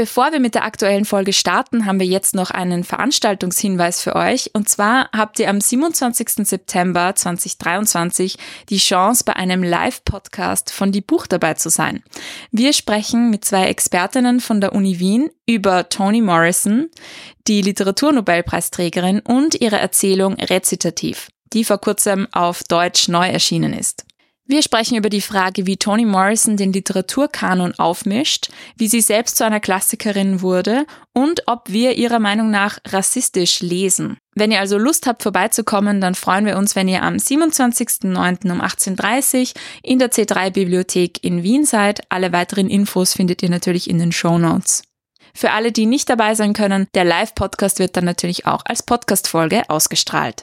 Bevor wir mit der aktuellen Folge starten, haben wir jetzt noch einen Veranstaltungshinweis für euch. Und zwar habt ihr am 27. September 2023 die Chance, bei einem Live-Podcast von Die Buch dabei zu sein. Wir sprechen mit zwei Expertinnen von der Uni Wien über Toni Morrison, die Literaturnobelpreisträgerin und ihre Erzählung Rezitativ, die vor kurzem auf Deutsch neu erschienen ist. Wir sprechen über die Frage, wie Toni Morrison den Literaturkanon aufmischt, wie sie selbst zu einer Klassikerin wurde und ob wir ihrer Meinung nach rassistisch lesen. Wenn ihr also Lust habt vorbeizukommen, dann freuen wir uns, wenn ihr am 27.09. um 18.30 Uhr in der C3 Bibliothek in Wien seid. Alle weiteren Infos findet ihr natürlich in den Show Notes. Für alle, die nicht dabei sein können, der Live-Podcast wird dann natürlich auch als Podcast-Folge ausgestrahlt.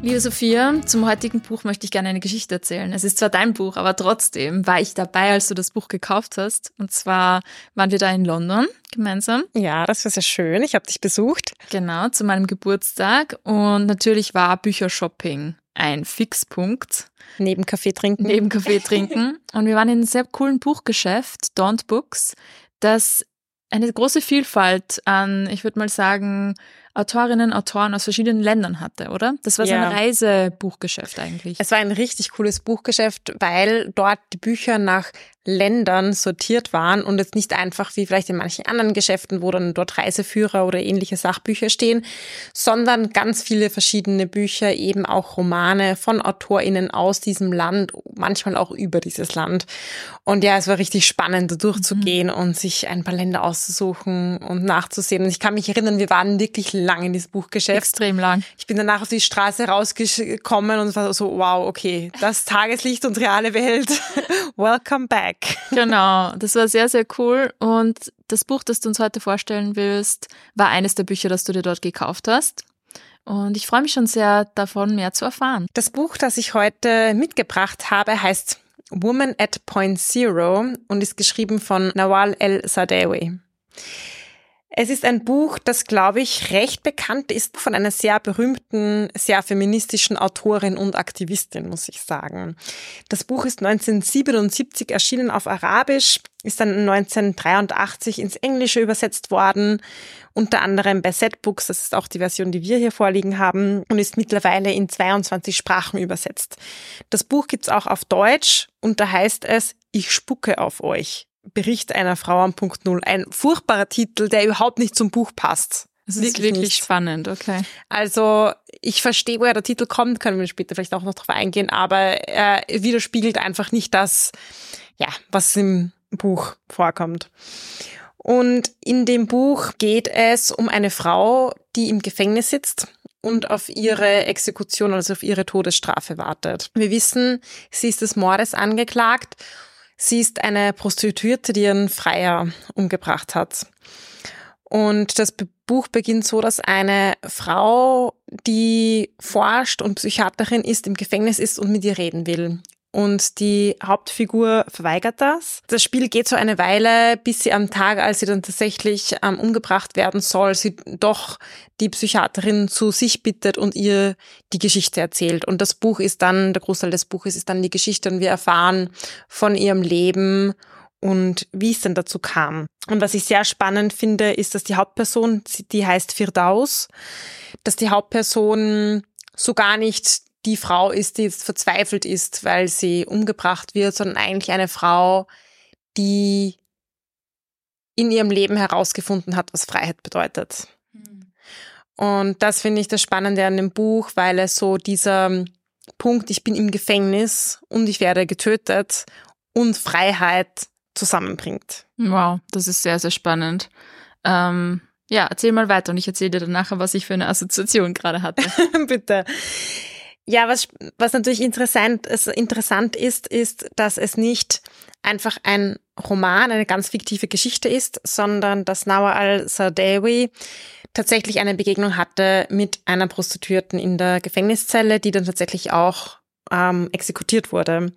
Liebe Sophia, zum heutigen Buch möchte ich gerne eine Geschichte erzählen. Es ist zwar dein Buch, aber trotzdem war ich dabei, als du das Buch gekauft hast. Und zwar waren wir da in London gemeinsam. Ja, das war sehr schön. Ich habe dich besucht. Genau, zu meinem Geburtstag. Und natürlich war Büchershopping ein Fixpunkt. Neben Kaffee trinken. Neben Kaffee trinken. Und wir waren in einem sehr coolen Buchgeschäft, Don't Books, das eine große Vielfalt an, ich würde mal sagen, Autorinnen, Autoren aus verschiedenen Ländern hatte, oder? Das war so ja. ein Reisebuchgeschäft eigentlich. Es war ein richtig cooles Buchgeschäft, weil dort die Bücher nach Ländern sortiert waren und jetzt nicht einfach wie vielleicht in manchen anderen Geschäften, wo dann dort Reiseführer oder ähnliche Sachbücher stehen, sondern ganz viele verschiedene Bücher, eben auch Romane von AutorInnen aus diesem Land, manchmal auch über dieses Land. Und ja, es war richtig spannend, da durchzugehen mhm. und sich ein paar Länder auszusuchen und nachzusehen. Und ich kann mich erinnern, wir waren wirklich lang in diesem Buchgeschäft. Extrem lang. Ich bin danach auf die Straße rausgekommen und war so, wow, okay, das Tageslicht und reale Welt. Welcome back. Genau, das war sehr, sehr cool. Und das Buch, das du uns heute vorstellen willst, war eines der Bücher, das du dir dort gekauft hast. Und ich freue mich schon sehr, davon mehr zu erfahren. Das Buch, das ich heute mitgebracht habe, heißt Woman at Point Zero und ist geschrieben von Nawal El-Sadewi. Es ist ein Buch, das, glaube ich, recht bekannt ist von einer sehr berühmten, sehr feministischen Autorin und Aktivistin, muss ich sagen. Das Buch ist 1977 erschienen auf Arabisch, ist dann 1983 ins Englische übersetzt worden, unter anderem bei Setbooks, das ist auch die Version, die wir hier vorliegen haben, und ist mittlerweile in 22 Sprachen übersetzt. Das Buch gibt's auch auf Deutsch und da heißt es, ich spucke auf euch. Bericht einer Frau am Punkt Null. Ein furchtbarer Titel, der überhaupt nicht zum Buch passt. Das ist wirklich, wirklich spannend, okay. Also ich verstehe, woher der Titel kommt, können wir später vielleicht auch noch drauf eingehen, aber er widerspiegelt einfach nicht das, ja, was im Buch vorkommt. Und in dem Buch geht es um eine Frau, die im Gefängnis sitzt und auf ihre Exekution, also auf ihre Todesstrafe wartet. Wir wissen, sie ist des Mordes angeklagt Sie ist eine Prostituierte, die ihren Freier umgebracht hat. Und das Buch beginnt so, dass eine Frau, die forscht und Psychiaterin ist, im Gefängnis ist und mit ihr reden will und die Hauptfigur verweigert das. Das Spiel geht so eine Weile, bis sie am Tag, als sie dann tatsächlich ähm, umgebracht werden soll, sie doch die Psychiaterin zu sich bittet und ihr die Geschichte erzählt. Und das Buch ist dann, der Großteil des Buches ist dann die Geschichte und wir erfahren von ihrem Leben und wie es denn dazu kam. Und was ich sehr spannend finde, ist, dass die Hauptperson, die heißt Firdaus, dass die Hauptperson so gar nicht die Frau ist, die jetzt verzweifelt ist, weil sie umgebracht wird, sondern eigentlich eine Frau, die in ihrem Leben herausgefunden hat, was Freiheit bedeutet. Mhm. Und das finde ich das Spannende an dem Buch, weil es so dieser Punkt, ich bin im Gefängnis und ich werde getötet und Freiheit zusammenbringt. Wow, das ist sehr, sehr spannend. Ähm, ja, erzähl mal weiter und ich erzähle dir dann nachher, was ich für eine Assoziation gerade hatte. Bitte. Ja, was, was natürlich interessant, interessant ist, ist, dass es nicht einfach ein Roman, eine ganz fiktive Geschichte ist, sondern dass Nawar al-Sardawi tatsächlich eine Begegnung hatte mit einer Prostituierten in der Gefängniszelle, die dann tatsächlich auch ähm, exekutiert wurde.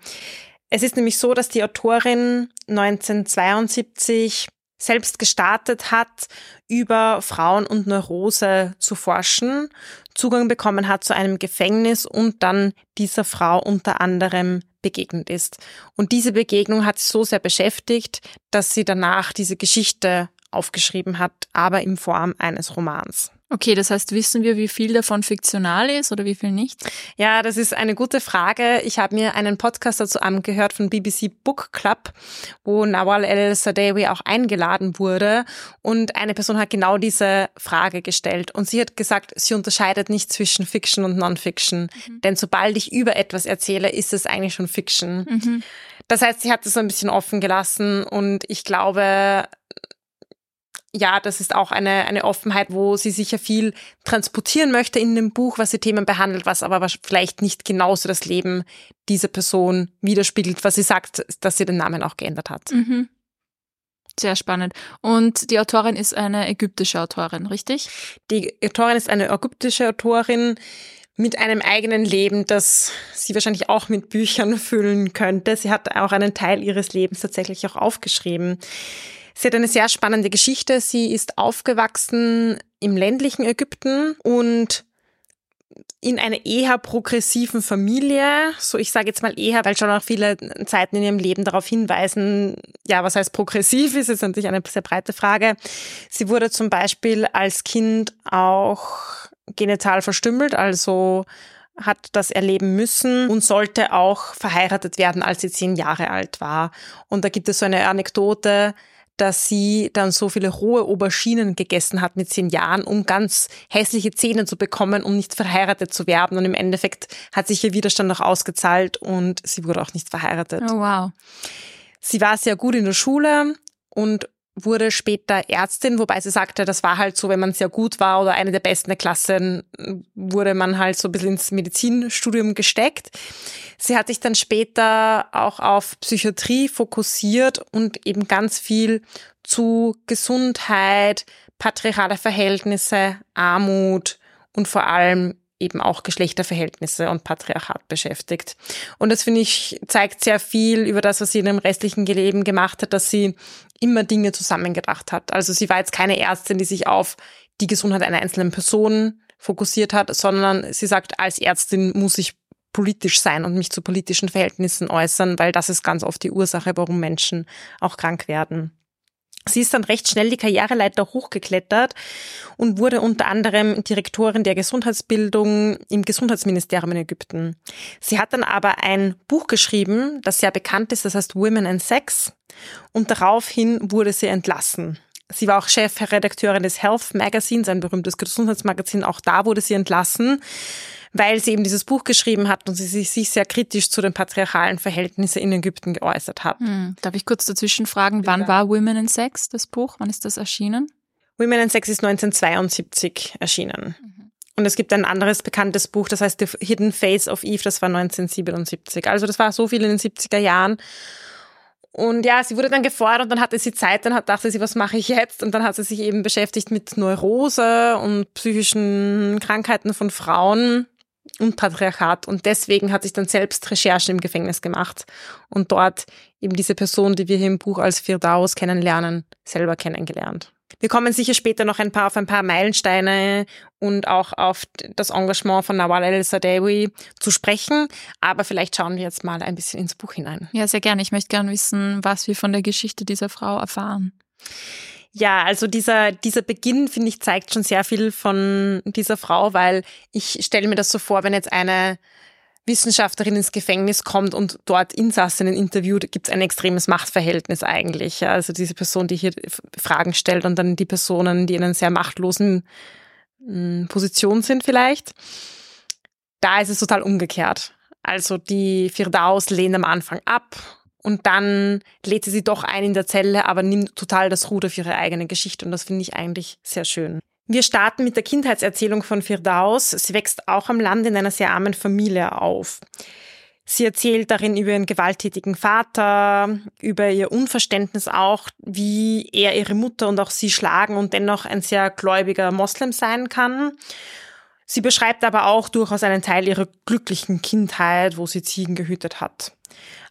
Es ist nämlich so, dass die Autorin 1972 selbst gestartet hat, über Frauen und Neurose zu forschen, Zugang bekommen hat zu einem Gefängnis und dann dieser Frau unter anderem begegnet ist. Und diese Begegnung hat sie so sehr beschäftigt, dass sie danach diese Geschichte aufgeschrieben hat, aber in Form eines Romans. Okay, das heißt, wissen wir, wie viel davon fiktional ist oder wie viel nicht? Ja, das ist eine gute Frage. Ich habe mir einen Podcast dazu angehört von BBC Book Club, wo Nawal El-Sadewi auch eingeladen wurde. Und eine Person hat genau diese Frage gestellt. Und sie hat gesagt, sie unterscheidet nicht zwischen Fiction und Non-Fiction. Mhm. Denn sobald ich über etwas erzähle, ist es eigentlich schon Fiction. Mhm. Das heißt, sie hat es so ein bisschen offen gelassen und ich glaube, ja, das ist auch eine, eine Offenheit, wo sie sicher viel transportieren möchte in dem Buch, was sie Themen behandelt, was aber vielleicht nicht genauso das Leben dieser Person widerspiegelt, was sie sagt, dass sie den Namen auch geändert hat. Mhm. Sehr spannend. Und die Autorin ist eine ägyptische Autorin, richtig? Die Autorin ist eine ägyptische Autorin mit einem eigenen Leben, das sie wahrscheinlich auch mit Büchern füllen könnte. Sie hat auch einen Teil ihres Lebens tatsächlich auch aufgeschrieben. Sie hat eine sehr spannende Geschichte. Sie ist aufgewachsen im ländlichen Ägypten und in einer eher progressiven Familie, so ich sage jetzt mal eher, weil schon auch viele Zeiten in ihrem Leben darauf hinweisen, ja, was heißt progressiv ist, ist natürlich eine sehr breite Frage. Sie wurde zum Beispiel als Kind auch genital verstümmelt, also hat das erleben müssen und sollte auch verheiratet werden, als sie zehn Jahre alt war. Und da gibt es so eine Anekdote, dass sie dann so viele rohe Auberginen gegessen hat mit zehn Jahren, um ganz hässliche Zähne zu bekommen, um nicht verheiratet zu werden. Und im Endeffekt hat sich ihr Widerstand auch ausgezahlt und sie wurde auch nicht verheiratet. Oh, wow. Sie war sehr gut in der Schule und wurde später Ärztin, wobei sie sagte, das war halt so, wenn man sehr gut war oder eine der besten der Klasse, wurde man halt so ein bisschen ins Medizinstudium gesteckt. Sie hat sich dann später auch auf Psychiatrie fokussiert und eben ganz viel zu Gesundheit, patriarchale Verhältnisse, Armut und vor allem eben auch Geschlechterverhältnisse und Patriarchat beschäftigt. Und das finde ich zeigt sehr viel über das, was sie in dem restlichen Leben gemacht hat, dass sie immer Dinge zusammengedacht hat. Also sie war jetzt keine Ärztin, die sich auf die Gesundheit einer einzelnen Person fokussiert hat, sondern sie sagt, als Ärztin muss ich politisch sein und mich zu politischen Verhältnissen äußern, weil das ist ganz oft die Ursache, warum Menschen auch krank werden. Sie ist dann recht schnell die Karriereleiter hochgeklettert und wurde unter anderem Direktorin der Gesundheitsbildung im Gesundheitsministerium in Ägypten. Sie hat dann aber ein Buch geschrieben, das sehr bekannt ist, das heißt Women and Sex. Und daraufhin wurde sie entlassen. Sie war auch Chefredakteurin des Health Magazines, ein berühmtes Gesundheitsmagazin. Auch da wurde sie entlassen weil sie eben dieses Buch geschrieben hat und sie sich sehr kritisch zu den patriarchalen Verhältnissen in Ägypten geäußert hat. Hm. Darf ich kurz dazwischen fragen, wann war Women in Sex, das Buch? Wann ist das erschienen? Women in Sex ist 1972 erschienen. Mhm. Und es gibt ein anderes bekanntes Buch, das heißt The Hidden Face of Eve, das war 1977. Also das war so viel in den 70er Jahren. Und ja, sie wurde dann gefordert und dann hatte sie Zeit, dann hat, dachte sie, was mache ich jetzt? Und dann hat sie sich eben beschäftigt mit Neurose und psychischen Krankheiten von Frauen und Patriarchat. Und deswegen hat sich dann selbst Recherchen im Gefängnis gemacht und dort eben diese Person, die wir hier im Buch als Firdaus kennenlernen, selber kennengelernt. Wir kommen sicher später noch ein paar auf ein paar Meilensteine und auch auf das Engagement von Nawal el-Sadewi zu sprechen. Aber vielleicht schauen wir jetzt mal ein bisschen ins Buch hinein. Ja, sehr gerne. Ich möchte gerne wissen, was wir von der Geschichte dieser Frau erfahren. Ja, also dieser, dieser Beginn, finde ich, zeigt schon sehr viel von dieser Frau, weil ich stelle mir das so vor, wenn jetzt eine Wissenschaftlerin ins Gefängnis kommt und dort Insassinnen interviewt, gibt es ein extremes Machtverhältnis eigentlich. Also diese Person, die hier Fragen stellt und dann die Personen, die in einer sehr machtlosen hm, Position sind vielleicht. Da ist es total umgekehrt. Also die Firdaus lehnt am Anfang ab und dann lädt sie sie doch ein in der Zelle, aber nimmt total das Ruder für ihre eigene Geschichte und das finde ich eigentlich sehr schön. Wir starten mit der Kindheitserzählung von Firdaus. Sie wächst auch am Land in einer sehr armen Familie auf. Sie erzählt darin über ihren gewalttätigen Vater, über ihr Unverständnis auch, wie er ihre Mutter und auch sie schlagen und dennoch ein sehr gläubiger Moslem sein kann. Sie beschreibt aber auch durchaus einen Teil ihrer glücklichen Kindheit, wo sie Ziegen gehütet hat.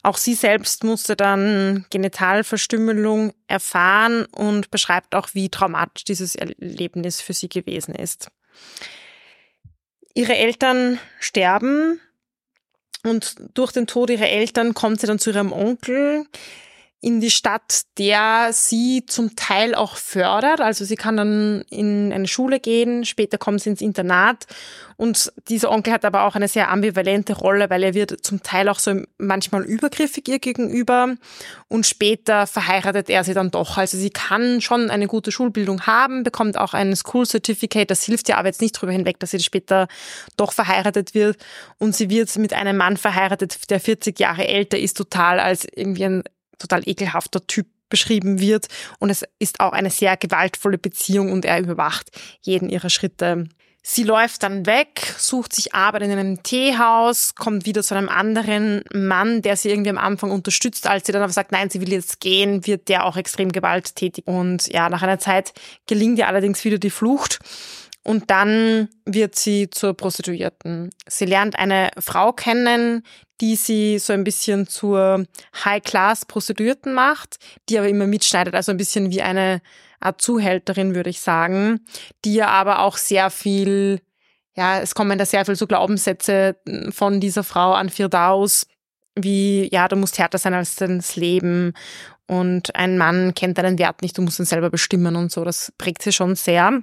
Auch sie selbst musste dann Genitalverstümmelung erfahren und beschreibt auch, wie traumatisch dieses Erlebnis für sie gewesen ist. Ihre Eltern sterben und durch den Tod ihrer Eltern kommt sie dann zu ihrem Onkel, in die Stadt, der sie zum Teil auch fördert. Also sie kann dann in eine Schule gehen, später kommt sie ins Internat und dieser Onkel hat aber auch eine sehr ambivalente Rolle, weil er wird zum Teil auch so manchmal übergriffig ihr gegenüber und später verheiratet er sie dann doch. Also sie kann schon eine gute Schulbildung haben, bekommt auch ein School Certificate, das hilft ihr aber jetzt nicht darüber hinweg, dass sie später doch verheiratet wird und sie wird mit einem Mann verheiratet, der 40 Jahre älter ist, total als irgendwie ein total ekelhafter Typ beschrieben wird. Und es ist auch eine sehr gewaltvolle Beziehung und er überwacht jeden ihrer Schritte. Sie läuft dann weg, sucht sich Arbeit in einem Teehaus, kommt wieder zu einem anderen Mann, der sie irgendwie am Anfang unterstützt. Als sie dann aber sagt, nein, sie will jetzt gehen, wird der auch extrem gewalttätig. Und ja, nach einer Zeit gelingt ihr allerdings wieder die Flucht. Und dann wird sie zur Prostituierten. Sie lernt eine Frau kennen, die sie so ein bisschen zur High-Class-Prostituierten macht, die aber immer mitschneidet, also ein bisschen wie eine Art Zuhälterin, würde ich sagen, die ja aber auch sehr viel, ja, es kommen da sehr viel so Glaubenssätze von dieser Frau an Firdaus, wie, ja, du musst härter sein als das Leben und ein Mann kennt deinen Wert nicht, du musst ihn selber bestimmen und so, das prägt sie schon sehr.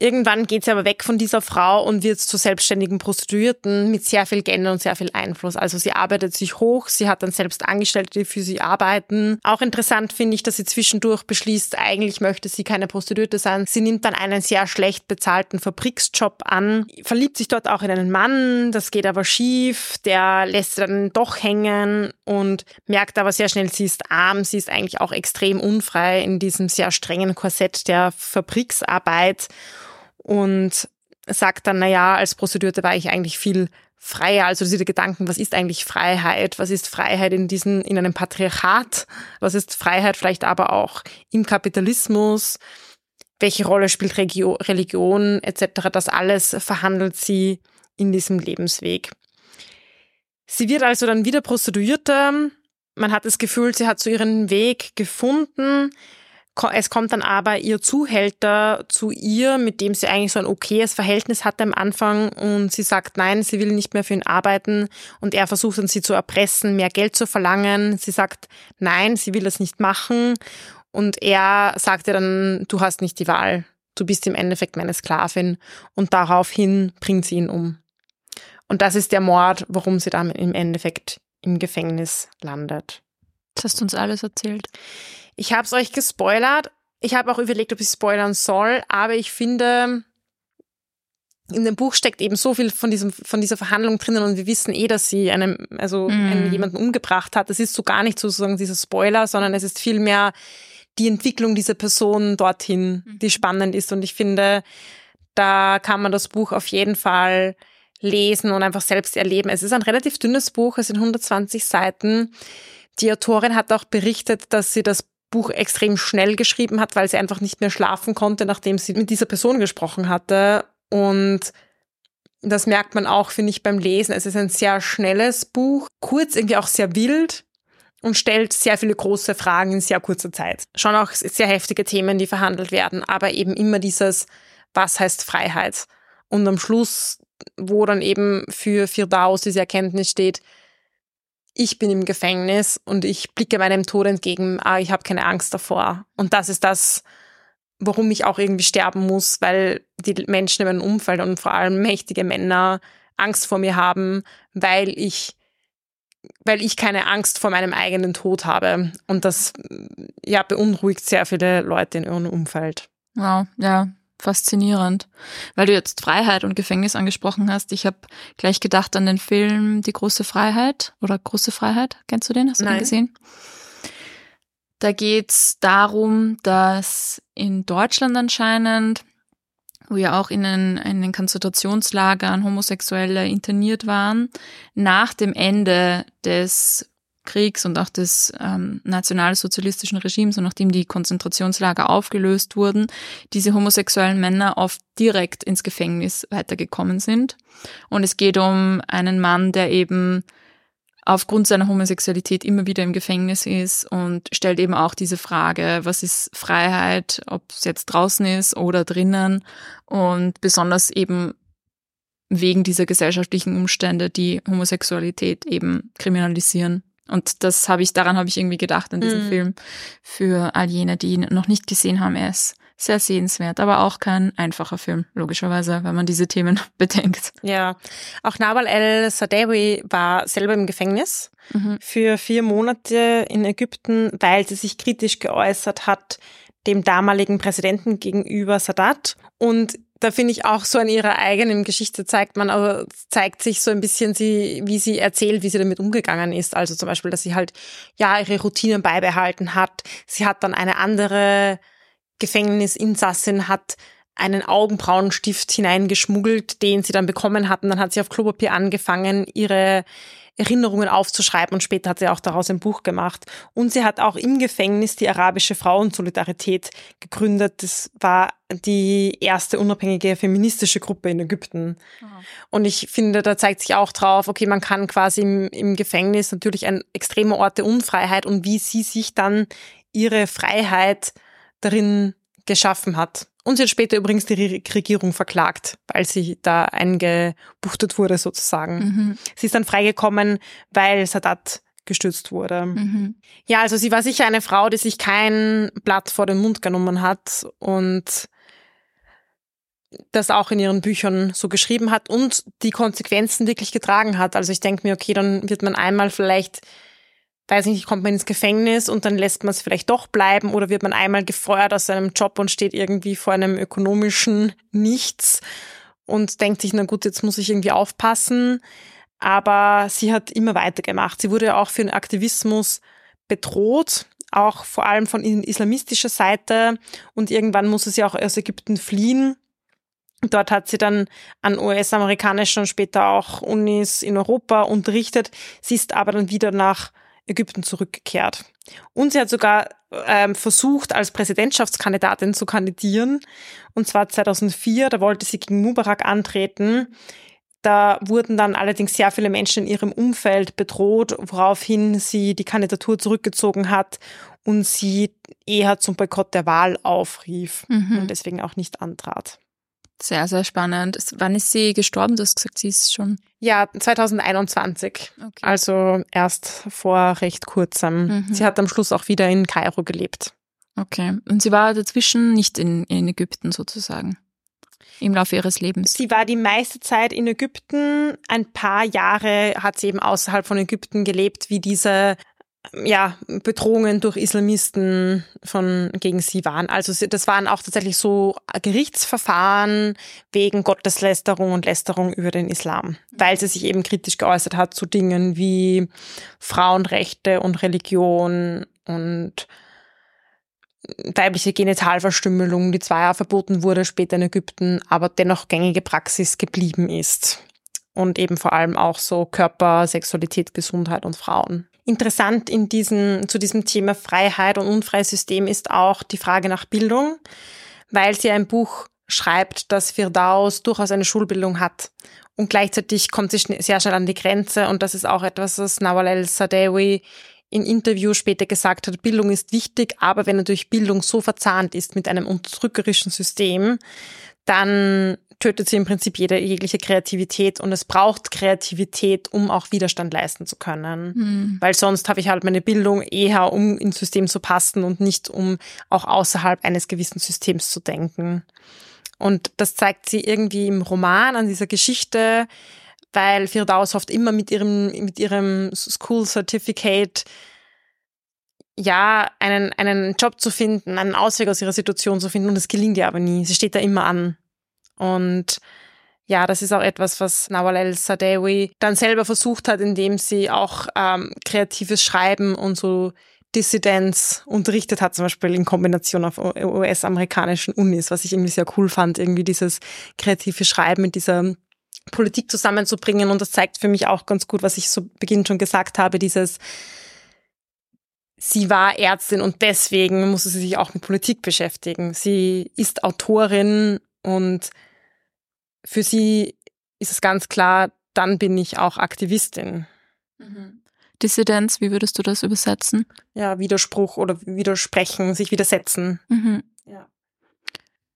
Irgendwann geht sie aber weg von dieser Frau und wird zur selbstständigen Prostituierten mit sehr viel Geld und sehr viel Einfluss. Also sie arbeitet sich hoch, sie hat dann selbst Angestellte, die für sie arbeiten. Auch interessant finde ich, dass sie zwischendurch beschließt, eigentlich möchte sie keine Prostituierte sein. Sie nimmt dann einen sehr schlecht bezahlten Fabriksjob an, verliebt sich dort auch in einen Mann, das geht aber schief, der lässt sie dann doch hängen und merkt aber sehr schnell, sie ist arm, sie ist eigentlich auch extrem unfrei in diesem sehr strengen Korsett der Fabriksarbeit und sagt dann, na ja, als Prostituierte war ich eigentlich viel freier. Also diese Gedanken, was ist eigentlich Freiheit? Was ist Freiheit in diesen, in einem Patriarchat? Was ist Freiheit vielleicht aber auch im Kapitalismus? Welche Rolle spielt Regio Religion etc.? Das alles verhandelt sie in diesem Lebensweg. Sie wird also dann wieder Prostituierte. Man hat das Gefühl, sie hat so ihren Weg gefunden. Es kommt dann aber ihr Zuhälter zu ihr, mit dem sie eigentlich so ein okayes Verhältnis hatte am Anfang und sie sagt nein, sie will nicht mehr für ihn arbeiten und er versucht dann sie zu erpressen, mehr Geld zu verlangen. Sie sagt nein, sie will das nicht machen und er sagt ihr dann, du hast nicht die Wahl, du bist im Endeffekt meine Sklavin und daraufhin bringt sie ihn um. Und das ist der Mord, warum sie dann im Endeffekt im Gefängnis landet. Das hast du uns alles erzählt. Ich habe es euch gespoilert. Ich habe auch überlegt, ob ich spoilern soll, aber ich finde, in dem Buch steckt eben so viel von diesem von dieser Verhandlung drinnen und wir wissen eh, dass sie einem also mm. einen, jemanden umgebracht hat. Das ist so gar nicht sozusagen dieser Spoiler, sondern es ist vielmehr die Entwicklung dieser Person dorthin, mhm. die spannend ist und ich finde, da kann man das Buch auf jeden Fall lesen und einfach selbst erleben. Es ist ein relativ dünnes Buch, es sind 120 Seiten. Die Autorin hat auch berichtet, dass sie das Buch extrem schnell geschrieben hat, weil sie einfach nicht mehr schlafen konnte, nachdem sie mit dieser Person gesprochen hatte. Und das merkt man auch, finde ich, beim Lesen. Es ist ein sehr schnelles Buch, kurz, irgendwie auch sehr wild und stellt sehr viele große Fragen in sehr kurzer Zeit. Schon auch sehr heftige Themen, die verhandelt werden, aber eben immer dieses, was heißt Freiheit? Und am Schluss, wo dann eben für Firdaus diese Erkenntnis steht, ich bin im Gefängnis und ich blicke meinem Tod entgegen, aber ich habe keine Angst davor. Und das ist das, warum ich auch irgendwie sterben muss, weil die Menschen in meinem Umfeld und vor allem mächtige Männer Angst vor mir haben, weil ich weil ich keine Angst vor meinem eigenen Tod habe. Und das ja beunruhigt sehr viele Leute in ihrem Umfeld. Wow, ja, faszinierend. Weil du jetzt Freiheit und Gefängnis angesprochen hast, ich habe gleich gedacht an den Film Die große Freiheit oder Große Freiheit. Kennst du den? Hast du Nein. den gesehen? Da geht's darum, dass in Deutschland anscheinend, wo ja auch in den, in den Konzentrationslagern Homosexuelle interniert waren, nach dem Ende des Kriegs und auch des ähm, nationalsozialistischen Regimes und nachdem die Konzentrationslager aufgelöst wurden, diese homosexuellen Männer oft direkt ins Gefängnis weitergekommen sind. Und es geht um einen Mann, der eben aufgrund seiner Homosexualität immer wieder im Gefängnis ist und stellt eben auch diese Frage, was ist Freiheit, ob es jetzt draußen ist oder drinnen und besonders eben wegen dieser gesellschaftlichen Umstände, die Homosexualität eben kriminalisieren. Und das habe ich, daran habe ich irgendwie gedacht an diesem mhm. Film für all jene, die ihn noch nicht gesehen haben. Er ist sehr sehenswert, aber auch kein einfacher Film, logischerweise, wenn man diese Themen bedenkt. Ja, auch Nawal el-Sadewi war selber im Gefängnis mhm. für vier Monate in Ägypten, weil sie sich kritisch geäußert hat dem damaligen Präsidenten gegenüber Sadat. Und da finde ich auch so an ihrer eigenen Geschichte zeigt man, aber zeigt sich so ein bisschen sie, wie sie erzählt, wie sie damit umgegangen ist. Also zum Beispiel, dass sie halt, ja, ihre Routinen beibehalten hat. Sie hat dann eine andere Gefängnisinsassin hat einen Augenbrauenstift hineingeschmuggelt, den sie dann bekommen hatten. Dann hat sie auf Klopapier angefangen, ihre Erinnerungen aufzuschreiben und später hat sie auch daraus ein Buch gemacht. Und sie hat auch im Gefängnis die arabische Frauensolidarität gegründet. Das war die erste unabhängige feministische Gruppe in Ägypten. Aha. Und ich finde, da zeigt sich auch drauf, okay, man kann quasi im, im Gefängnis natürlich ein extremer Ort der Unfreiheit und wie sie sich dann ihre Freiheit darin geschaffen hat. Und sie hat später übrigens die Regierung verklagt, weil sie da eingebuchtet wurde sozusagen. Mhm. Sie ist dann freigekommen, weil Sadat gestürzt wurde. Mhm. Ja, also sie war sicher eine Frau, die sich kein Blatt vor den Mund genommen hat und das auch in ihren Büchern so geschrieben hat und die Konsequenzen wirklich getragen hat. Also ich denke mir, okay, dann wird man einmal vielleicht weiß nicht, kommt man ins Gefängnis und dann lässt man es vielleicht doch bleiben oder wird man einmal gefeuert aus seinem Job und steht irgendwie vor einem ökonomischen Nichts und denkt sich, na gut, jetzt muss ich irgendwie aufpassen. Aber sie hat immer weitergemacht. Sie wurde auch für den Aktivismus bedroht, auch vor allem von islamistischer Seite und irgendwann musste sie auch aus Ägypten fliehen. Dort hat sie dann an US-amerikanischen und später auch Unis in Europa unterrichtet. Sie ist aber dann wieder nach Ägypten zurückgekehrt. Und sie hat sogar ähm, versucht, als Präsidentschaftskandidatin zu kandidieren. Und zwar 2004, da wollte sie gegen Mubarak antreten. Da wurden dann allerdings sehr viele Menschen in ihrem Umfeld bedroht, woraufhin sie die Kandidatur zurückgezogen hat und sie eher zum Boykott der Wahl aufrief mhm. und deswegen auch nicht antrat. Sehr, sehr spannend. Wann ist sie gestorben? Du hast gesagt, sie ist schon. Ja, 2021. Okay. Also erst vor recht kurzem. Mhm. Sie hat am Schluss auch wieder in Kairo gelebt. Okay. Und sie war dazwischen nicht in, in Ägypten sozusagen? Im Laufe ihres Lebens? Sie war die meiste Zeit in Ägypten. Ein paar Jahre hat sie eben außerhalb von Ägypten gelebt, wie diese ja, Bedrohungen durch Islamisten von, gegen sie waren. Also das waren auch tatsächlich so Gerichtsverfahren wegen Gotteslästerung und Lästerung über den Islam, weil sie sich eben kritisch geäußert hat zu Dingen wie Frauenrechte und Religion und weibliche Genitalverstümmelung, die zwar ja verboten wurde später in Ägypten, aber dennoch gängige Praxis geblieben ist. Und eben vor allem auch so Körper, Sexualität, Gesundheit und Frauen. Interessant in diesem, zu diesem Thema Freiheit und unfreies System ist auch die Frage nach Bildung, weil sie ein Buch schreibt, dass Firdaus durchaus eine Schulbildung hat. Und gleichzeitig kommt sie sehr schnell an die Grenze und das ist auch etwas, was Nawal el-Sadewi in Interview später gesagt hat, Bildung ist wichtig, aber wenn natürlich Bildung so verzahnt ist mit einem unterdrückerischen System, dann tötet sie im Prinzip jede, jegliche Kreativität und es braucht Kreativität, um auch Widerstand leisten zu können. Mhm. Weil sonst habe ich halt meine Bildung eher, um ins System zu passen und nicht um auch außerhalb eines gewissen Systems zu denken. Und das zeigt sie irgendwie im Roman an dieser Geschichte, weil Firdaus oft immer mit ihrem, mit ihrem School Certificate ja, einen, einen Job zu finden, einen Ausweg aus ihrer Situation zu finden und es gelingt ihr aber nie. Sie steht da immer an. Und ja, das ist auch etwas, was Nawal el-Sadewi dann selber versucht hat, indem sie auch ähm, kreatives Schreiben und so Dissidenz unterrichtet hat, zum Beispiel in Kombination auf US-amerikanischen Unis, was ich irgendwie sehr cool fand, irgendwie dieses kreative Schreiben mit dieser Politik zusammenzubringen. Und das zeigt für mich auch ganz gut, was ich zu Beginn schon gesagt habe, dieses sie war Ärztin und deswegen musste sie sich auch mit Politik beschäftigen. Sie ist Autorin und für sie ist es ganz klar, dann bin ich auch Aktivistin. Mhm. Dissidenz, wie würdest du das übersetzen? Ja, Widerspruch oder widersprechen, sich widersetzen. Mhm. Ja.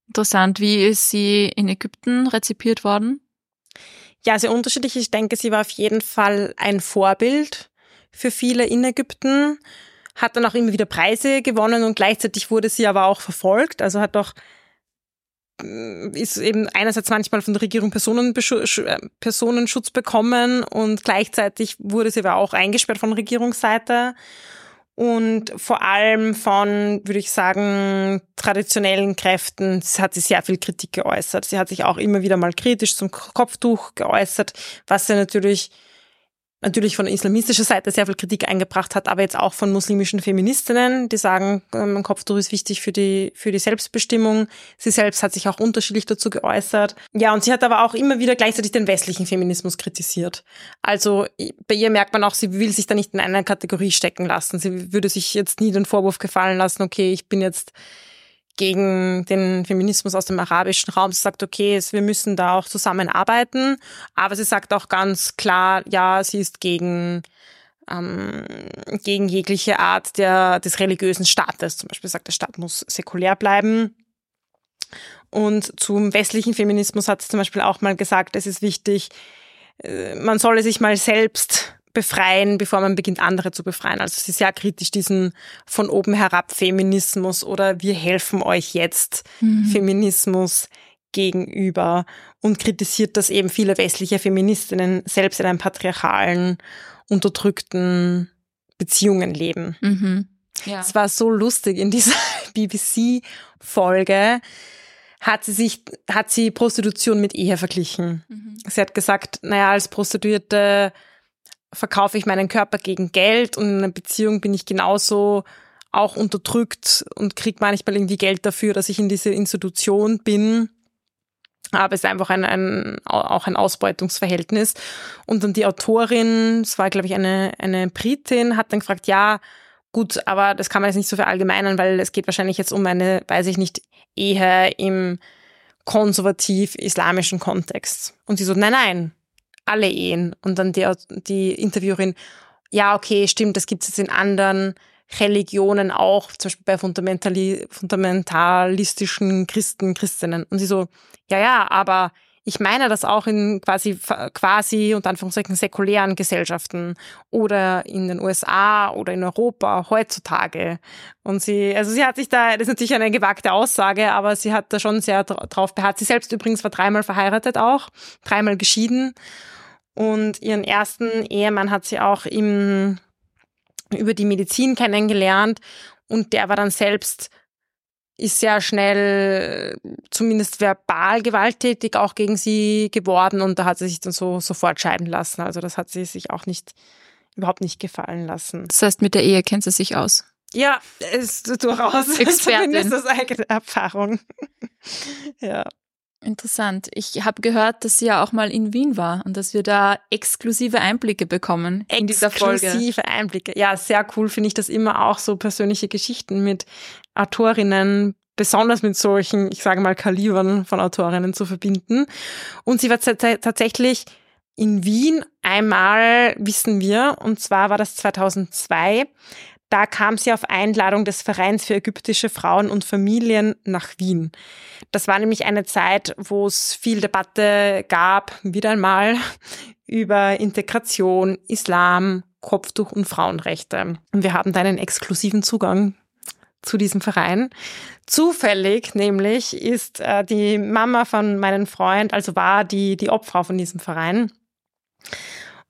Interessant. Wie ist sie in Ägypten rezipiert worden? Ja, sehr unterschiedlich. Ich denke, sie war auf jeden Fall ein Vorbild für viele in Ägypten, hat dann auch immer wieder Preise gewonnen und gleichzeitig wurde sie aber auch verfolgt. Also hat auch äh, ist eben einerseits manchmal von der Regierung äh, Personenschutz bekommen und gleichzeitig wurde sie aber auch eingesperrt von Regierungsseite und vor allem von, würde ich sagen, traditionellen Kräften hat sie sehr viel Kritik geäußert. Sie hat sich auch immer wieder mal kritisch zum Kopftuch geäußert, was ja natürlich natürlich von islamistischer Seite sehr viel Kritik eingebracht hat, aber jetzt auch von muslimischen Feministinnen, die sagen, ähm, Kopftuch ist wichtig für die, für die Selbstbestimmung. Sie selbst hat sich auch unterschiedlich dazu geäußert. Ja, und sie hat aber auch immer wieder gleichzeitig den westlichen Feminismus kritisiert. Also bei ihr merkt man auch, sie will sich da nicht in eine Kategorie stecken lassen. Sie würde sich jetzt nie den Vorwurf gefallen lassen, okay, ich bin jetzt gegen den Feminismus aus dem arabischen Raum. Sie sagt, okay, wir müssen da auch zusammenarbeiten, aber sie sagt auch ganz klar, ja, sie ist gegen ähm, gegen jegliche Art der, des religiösen Staates. Zum Beispiel sagt, der Staat muss säkulär bleiben. Und zum westlichen Feminismus hat sie zum Beispiel auch mal gesagt, es ist wichtig, äh, man solle sich mal selbst befreien, bevor man beginnt, andere zu befreien. Also sie ist sehr kritisch diesen von oben herab Feminismus oder wir helfen euch jetzt mhm. Feminismus gegenüber und kritisiert, dass eben viele westliche Feministinnen selbst in einem patriarchalen, unterdrückten Beziehungen leben. Mhm. Ja. Es war so lustig in dieser BBC-Folge hat sie sich, hat sie Prostitution mit Ehe verglichen. Mhm. Sie hat gesagt, naja, als Prostituierte verkaufe ich meinen Körper gegen Geld und in einer Beziehung bin ich genauso auch unterdrückt und kriege manchmal irgendwie Geld dafür, dass ich in diese Institution bin. Aber es ist einfach ein, ein, auch ein Ausbeutungsverhältnis. Und dann die Autorin, es war, glaube ich, eine, eine Britin, hat dann gefragt, ja, gut, aber das kann man jetzt nicht so verallgemeinern, weil es geht wahrscheinlich jetzt um eine, weiß ich nicht, Ehe im konservativ-islamischen Kontext. Und sie so, nein, nein, alle Ehen. Und dann die, die Interviewerin, ja, okay, stimmt, das gibt es jetzt in anderen Religionen auch, zum Beispiel bei Fundamentali fundamentalistischen Christen, Christinnen. Und sie so, ja, ja, aber ich meine das auch in quasi, quasi und Anführungszeichen säkulären Gesellschaften oder in den USA oder in Europa heutzutage. Und sie, also sie hat sich da, das ist natürlich eine gewagte Aussage, aber sie hat da schon sehr drauf beharrt. Sie selbst übrigens war dreimal verheiratet auch, dreimal geschieden und ihren ersten Ehemann hat sie auch im, über die Medizin kennengelernt. Und der war dann selbst, ist sehr schnell, zumindest verbal gewalttätig auch gegen sie geworden. Und da hat sie sich dann so sofort scheiden lassen. Also das hat sie sich auch nicht, überhaupt nicht gefallen lassen. Das heißt, mit der Ehe kennt sie sich aus? Ja, ist durchaus Expertin. zumindest aus eigener Erfahrung. ja. Interessant. Ich habe gehört, dass sie ja auch mal in Wien war und dass wir da exklusive Einblicke bekommen in dieser Folge. Exklusive Einblicke. Ja, sehr cool finde ich das immer auch so persönliche Geschichten mit Autorinnen, besonders mit solchen, ich sage mal, Kalibern von Autorinnen zu verbinden. Und sie war tatsächlich in Wien einmal, wissen wir, und zwar war das 2002. Da kam sie auf Einladung des Vereins für ägyptische Frauen und Familien nach Wien. Das war nämlich eine Zeit, wo es viel Debatte gab, wieder einmal, über Integration, Islam, Kopftuch und Frauenrechte. Und wir haben da einen exklusiven Zugang zu diesem Verein. Zufällig nämlich ist äh, die Mama von meinem Freund, also war die, die Obfrau von diesem Verein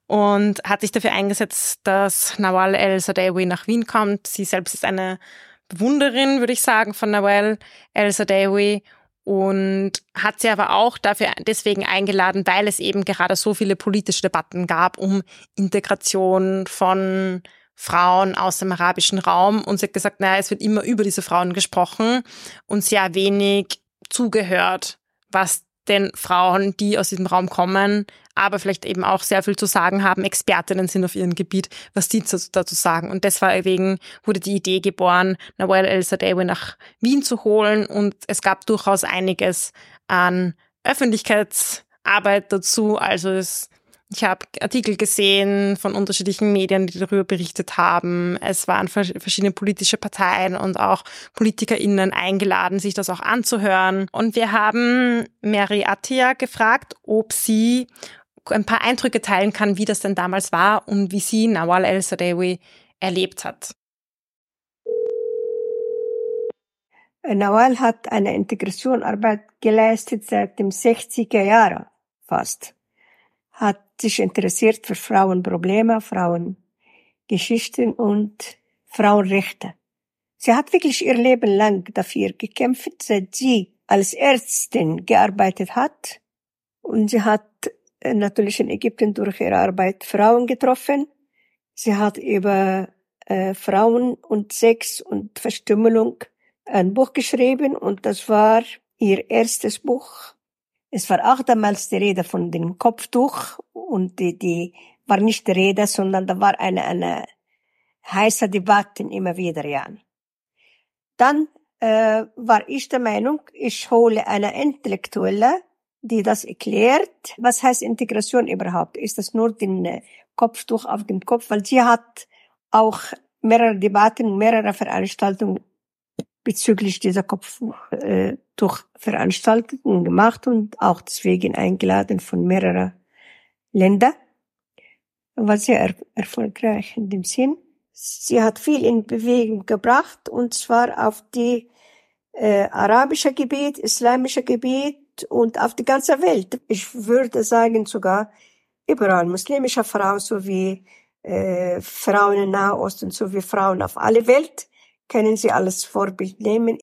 und hat sich dafür eingesetzt, dass Nawal El-Sadawi nach Wien kommt. Sie selbst ist eine Bewunderin, würde ich sagen, von Nawal El-Sadawi und hat sie aber auch dafür deswegen eingeladen, weil es eben gerade so viele politische Debatten gab um Integration von Frauen aus dem arabischen Raum und sie hat gesagt, naja, es wird immer über diese Frauen gesprochen und sehr wenig zugehört, was den Frauen, die aus diesem Raum kommen, aber vielleicht eben auch sehr viel zu sagen haben, Expertinnen sind auf ihrem Gebiet, was die dazu sagen. Und deswegen wurde die Idee geboren, Nawal El-Sadewi nach Wien zu holen und es gab durchaus einiges an Öffentlichkeitsarbeit dazu. Also es ich habe Artikel gesehen von unterschiedlichen Medien, die darüber berichtet haben. Es waren verschiedene politische Parteien und auch PolitikerInnen eingeladen, sich das auch anzuhören. Und wir haben Mary Attia gefragt, ob sie ein paar Eindrücke teilen kann, wie das denn damals war und wie sie Nawal el-Sadewi erlebt hat. Nawal hat eine Integrationarbeit geleistet seit dem 60er Jahren fast hat sich interessiert für Frauenprobleme, Frauengeschichten und Frauenrechte. Sie hat wirklich ihr Leben lang dafür gekämpft, seit sie als Ärztin gearbeitet hat. Und sie hat äh, natürlich in Ägypten durch ihre Arbeit Frauen getroffen. Sie hat über äh, Frauen und Sex und Verstümmelung ein Buch geschrieben und das war ihr erstes Buch es war auch damals die Rede von dem Kopftuch und die, die war nicht die Rede, sondern da war eine, eine heiße Debatte immer wieder, ja. Dann äh, war ich der Meinung, ich hole eine Intellektuelle, die das erklärt. Was heißt Integration überhaupt? Ist das nur den äh, Kopftuch auf dem Kopf? Weil sie hat auch mehrere Debatten, mehrere Veranstaltungen bezüglich dieser Kopftuchveranstaltungen gemacht und auch deswegen eingeladen von mehreren Ländern. War sehr er erfolgreich in dem Sinn. Sie hat viel in Bewegung gebracht und zwar auf die äh, arabische Gebiet, islamische Gebiet und auf die ganze Welt. Ich würde sagen sogar überall muslimische Frauen sowie äh, Frauen in Nahosten sowie Frauen auf alle Welt können Sie alles Vorbild nehmen.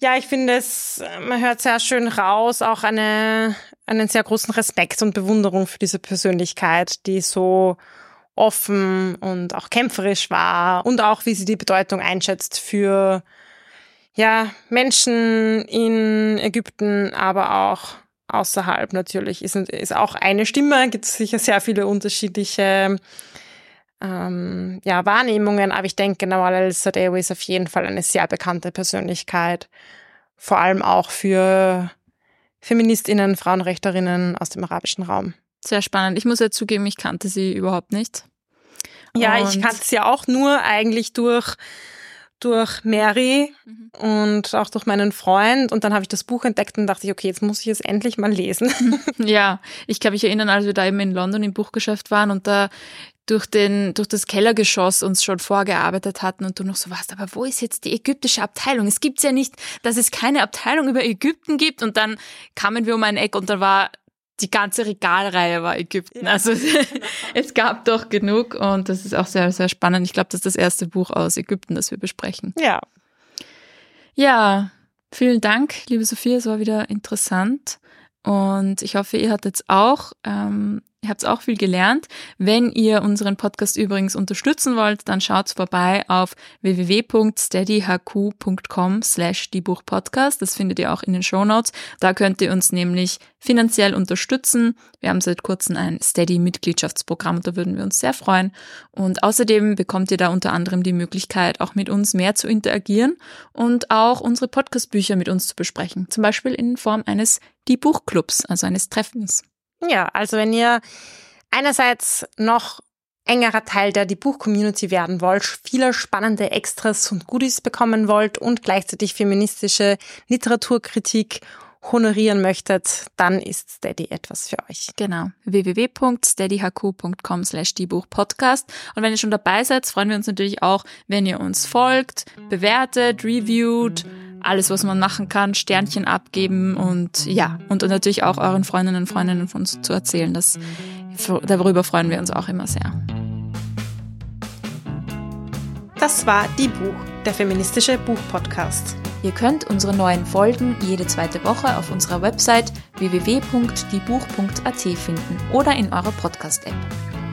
Ja, ich finde es, man hört sehr schön raus, auch eine, einen sehr großen Respekt und Bewunderung für diese Persönlichkeit, die so offen und auch kämpferisch war und auch wie sie die Bedeutung einschätzt für ja, Menschen in Ägypten, aber auch außerhalb natürlich ist, ist auch eine Stimme, gibt sicher sehr viele unterschiedliche ähm, ja, Wahrnehmungen, aber ich denke, Nawal al-Sadewi ist auf jeden Fall eine sehr bekannte Persönlichkeit, vor allem auch für Feministinnen, Frauenrechterinnen aus dem arabischen Raum. Sehr spannend. Ich muss ja zugeben, ich kannte sie überhaupt nicht. Ja, Und ich kannte sie auch nur eigentlich durch durch Mary mhm. und auch durch meinen Freund. Und dann habe ich das Buch entdeckt und dachte ich, okay, jetzt muss ich es endlich mal lesen. Ja, ich kann mich erinnern, als wir da eben in London im Buchgeschäft waren und da durch, den, durch das Kellergeschoss uns schon vorgearbeitet hatten und du noch so warst, aber wo ist jetzt die ägyptische Abteilung? Es gibt ja nicht, dass es keine Abteilung über Ägypten gibt und dann kamen wir um ein Eck und da war die ganze Regalreihe war Ägypten. Also es gab doch genug und das ist auch sehr, sehr spannend. Ich glaube, das ist das erste Buch aus Ägypten, das wir besprechen. Ja. Ja, vielen Dank, liebe Sophia. Es war wieder interessant. Und ich hoffe, ihr hattet auch ähm, Ihr habt auch viel gelernt. Wenn ihr unseren Podcast übrigens unterstützen wollt, dann schaut vorbei auf www.steadyhq.com slash die Buchpodcast. Das findet ihr auch in den Show Notes. Da könnt ihr uns nämlich finanziell unterstützen. Wir haben seit kurzem ein Steady-Mitgliedschaftsprogramm da würden wir uns sehr freuen. Und außerdem bekommt ihr da unter anderem die Möglichkeit, auch mit uns mehr zu interagieren und auch unsere Podcast-Bücher mit uns zu besprechen. Zum Beispiel in Form eines Die Buchclubs, also eines Treffens. Ja, also wenn ihr einerseits noch engerer Teil der die Buch-Community werden wollt, viele spannende Extras und Goodies bekommen wollt und gleichzeitig feministische Literaturkritik honorieren möchtet, dann ist Steady etwas für euch. Genau. www.steadyhq.com slash die Buchpodcast. Und wenn ihr schon dabei seid, freuen wir uns natürlich auch, wenn ihr uns folgt, bewertet, reviewt, alles, was man machen kann, Sternchen abgeben und ja, und natürlich auch euren Freundinnen und Freundinnen von uns zu erzählen. Das, darüber freuen wir uns auch immer sehr. Das war Die Buch, der feministische Buchpodcast. Ihr könnt unsere neuen Folgen jede zweite Woche auf unserer Website www.diebuch.at finden oder in eurer Podcast-App.